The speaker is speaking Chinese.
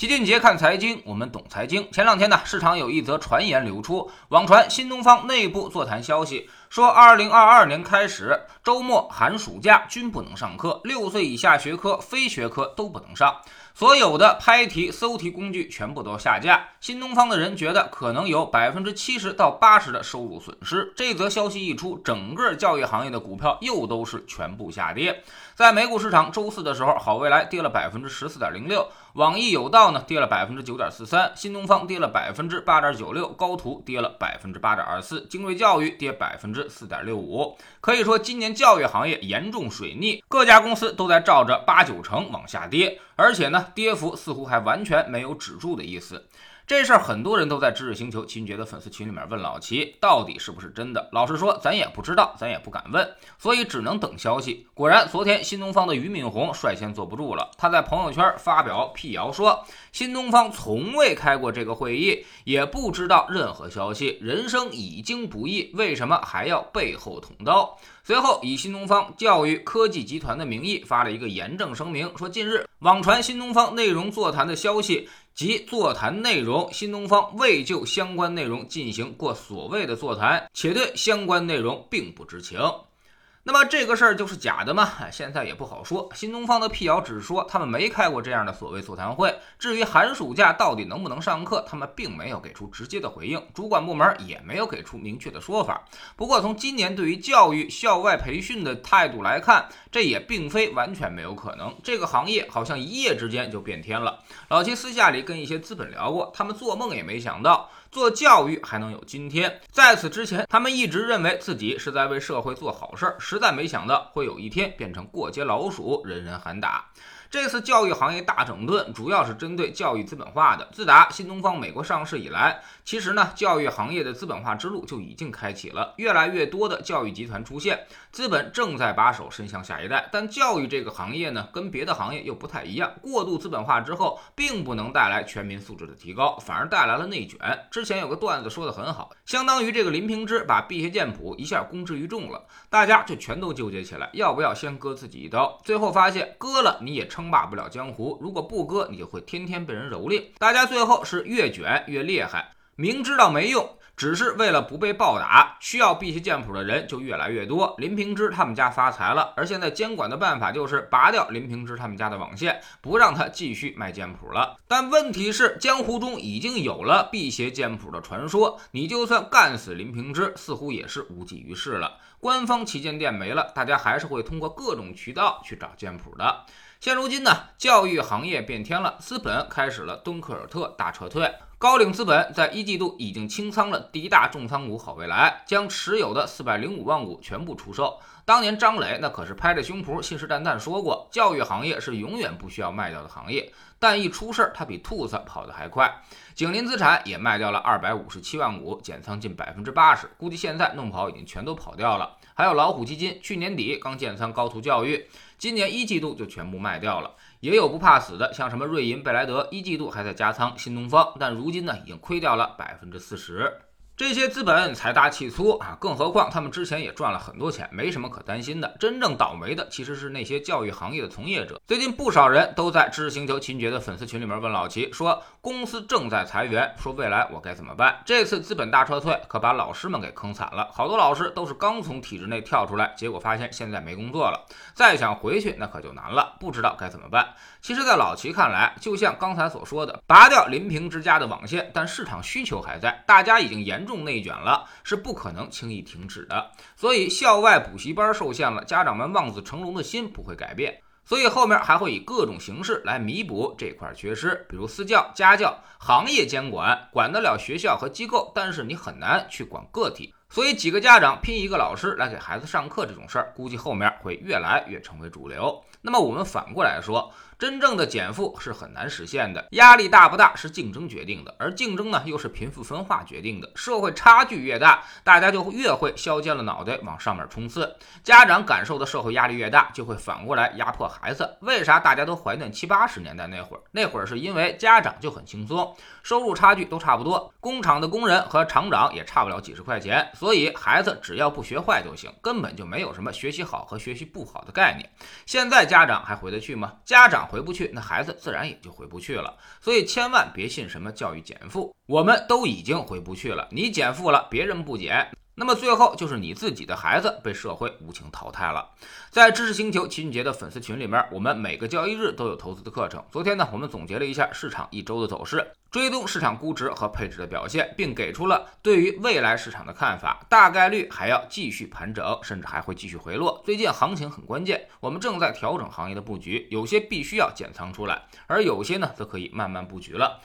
齐俊杰看财经，我们懂财经。前两天呢，市场有一则传言流出，网传新东方内部座谈消息，说二零二二年开始，周末、寒暑假均不能上课，六岁以下学科、非学科都不能上。所有的拍题、搜题工具全部都下架。新东方的人觉得可能有百分之七十到八十的收入损失。这则消息一出，整个教育行业的股票又都是全部下跌。在美股市场，周四的时候，好未来跌了百分之十四点零六，网易有道呢跌了百分之九点四三，新东方跌了百分之八点九六，高途跌了百分之八点二四，精锐教育跌百分之四点六五。可以说，今年教育行业严重水逆，各家公司都在照着八九成往下跌，而且呢。跌幅似乎还完全没有止住的意思。这事儿很多人都在知识星球秦爵的粉丝群里面问老齐，到底是不是真的？老实说，咱也不知道，咱也不敢问，所以只能等消息。果然，昨天新东方的俞敏洪率先坐不住了，他在朋友圈发表辟谣说，新东方从未开过这个会议，也不知道任何消息，人生已经不易，为什么还要背后捅刀？随后，以新东方教育科技集团的名义发了一个严正声明，说近日网传新东方内容座谈的消息。及座谈内容，新东方未就相关内容进行过所谓的座谈，且对相关内容并不知情。那么这个事儿就是假的吗？现在也不好说。新东方的辟谣只是说他们没开过这样的所谓座谈会。至于寒暑假到底能不能上课，他们并没有给出直接的回应，主管部门也没有给出明确的说法。不过从今年对于教育校外培训的态度来看，这也并非完全没有可能。这个行业好像一夜之间就变天了。老齐私下里跟一些资本聊过，他们做梦也没想到。做教育还能有今天？在此之前，他们一直认为自己是在为社会做好事儿，实在没想到会有一天变成过街老鼠，人人喊打。这次教育行业大整顿，主要是针对教育资本化的。自打新东方美国上市以来，其实呢，教育行业的资本化之路就已经开启了，越来越多的教育集团出现，资本正在把手伸向下一代。但教育这个行业呢，跟别的行业又不太一样，过度资本化之后，并不能带来全民素质的提高，反而带来了内卷。之前有个段子说的很好，相当于这个林平之把辟邪剑谱一下公之于众了，大家就全都纠结起来，要不要先割自己一刀？最后发现割了你也成。称霸不了江湖，如果不割，你就会天天被人蹂躏。大家最后是越卷越厉害，明知道没用，只是为了不被暴打，需要辟邪剑谱的人就越来越多。林平之他们家发财了，而现在监管的办法就是拔掉林平之他们家的网线，不让他继续卖剑谱了。但问题是，江湖中已经有了辟邪剑谱的传说，你就算干死林平之，似乎也是无济于事了。官方旗舰店没了，大家还是会通过各种渠道去找剑谱的。现如今呢，教育行业变天了，资本开始了敦刻尔特大撤退。高瓴资本在一季度已经清仓了第一大重仓股好未来，将持有的四百零五万股全部出售。当年张磊那可是拍着胸脯信誓旦旦说过，教育行业是永远不需要卖掉的行业。但一出事儿，他比兔子跑得还快。景林资产也卖掉了二百五十七万股，减仓近百分之八十，估计现在弄不好已经全都跑掉了。还有老虎基金，去年底刚建仓高途教育，今年一季度就全部卖掉了。也有不怕死的，像什么瑞银、贝莱德，一季度还在加仓新东方，但如今呢，已经亏掉了百分之四十。这些资本财大气粗啊，更何况他们之前也赚了很多钱，没什么可担心的。真正倒霉的其实是那些教育行业的从业者。最近不少人都在知识星球秦爵的粉丝群里面问老齐说，公司正在裁员，说未来我该怎么办？这次资本大撤退可把老师们给坑惨了，好多老师都是刚从体制内跳出来，结果发现现在没工作了，再想回去那可就难了，不知道该怎么办。其实，在老齐看来，就像刚才所说的，拔掉林平之家的网线，但市场需求还在，大家已经严重。重内卷了，是不可能轻易停止的。所以校外补习班受限了，家长们望子成龙的心不会改变。所以后面还会以各种形式来弥补这块缺失，比如私教、家教、行业监管，管得了学校和机构，但是你很难去管个体。所以几个家长拼一个老师来给孩子上课这种事儿，估计后面会越来越成为主流。那么我们反过来说。真正的减负是很难实现的，压力大不大是竞争决定的，而竞争呢又是贫富分化决定的。社会差距越大，大家就越会削尖了脑袋往上面冲刺。家长感受的社会压力越大，就会反过来压迫孩子。为啥大家都怀念七八十年代那会儿？那会儿是因为家长就很轻松，收入差距都差不多，工厂的工人和厂长也差不了几十块钱，所以孩子只要不学坏就行，根本就没有什么学习好和学习不好的概念。现在家长还回得去吗？家长。回不去，那孩子自然也就回不去了。所以千万别信什么教育减负，我们都已经回不去了，你减负了，别人不减。那么最后就是你自己的孩子被社会无情淘汰了。在知识星球齐俊杰的粉丝群里面，我们每个交易日都有投资的课程。昨天呢，我们总结了一下市场一周的走势，追踪市场估值和配置的表现，并给出了对于未来市场的看法，大概率还要继续盘整，甚至还会继续回落。最近行情很关键，我们正在调整行业的布局，有些必须要减仓出来，而有些呢则可以慢慢布局了。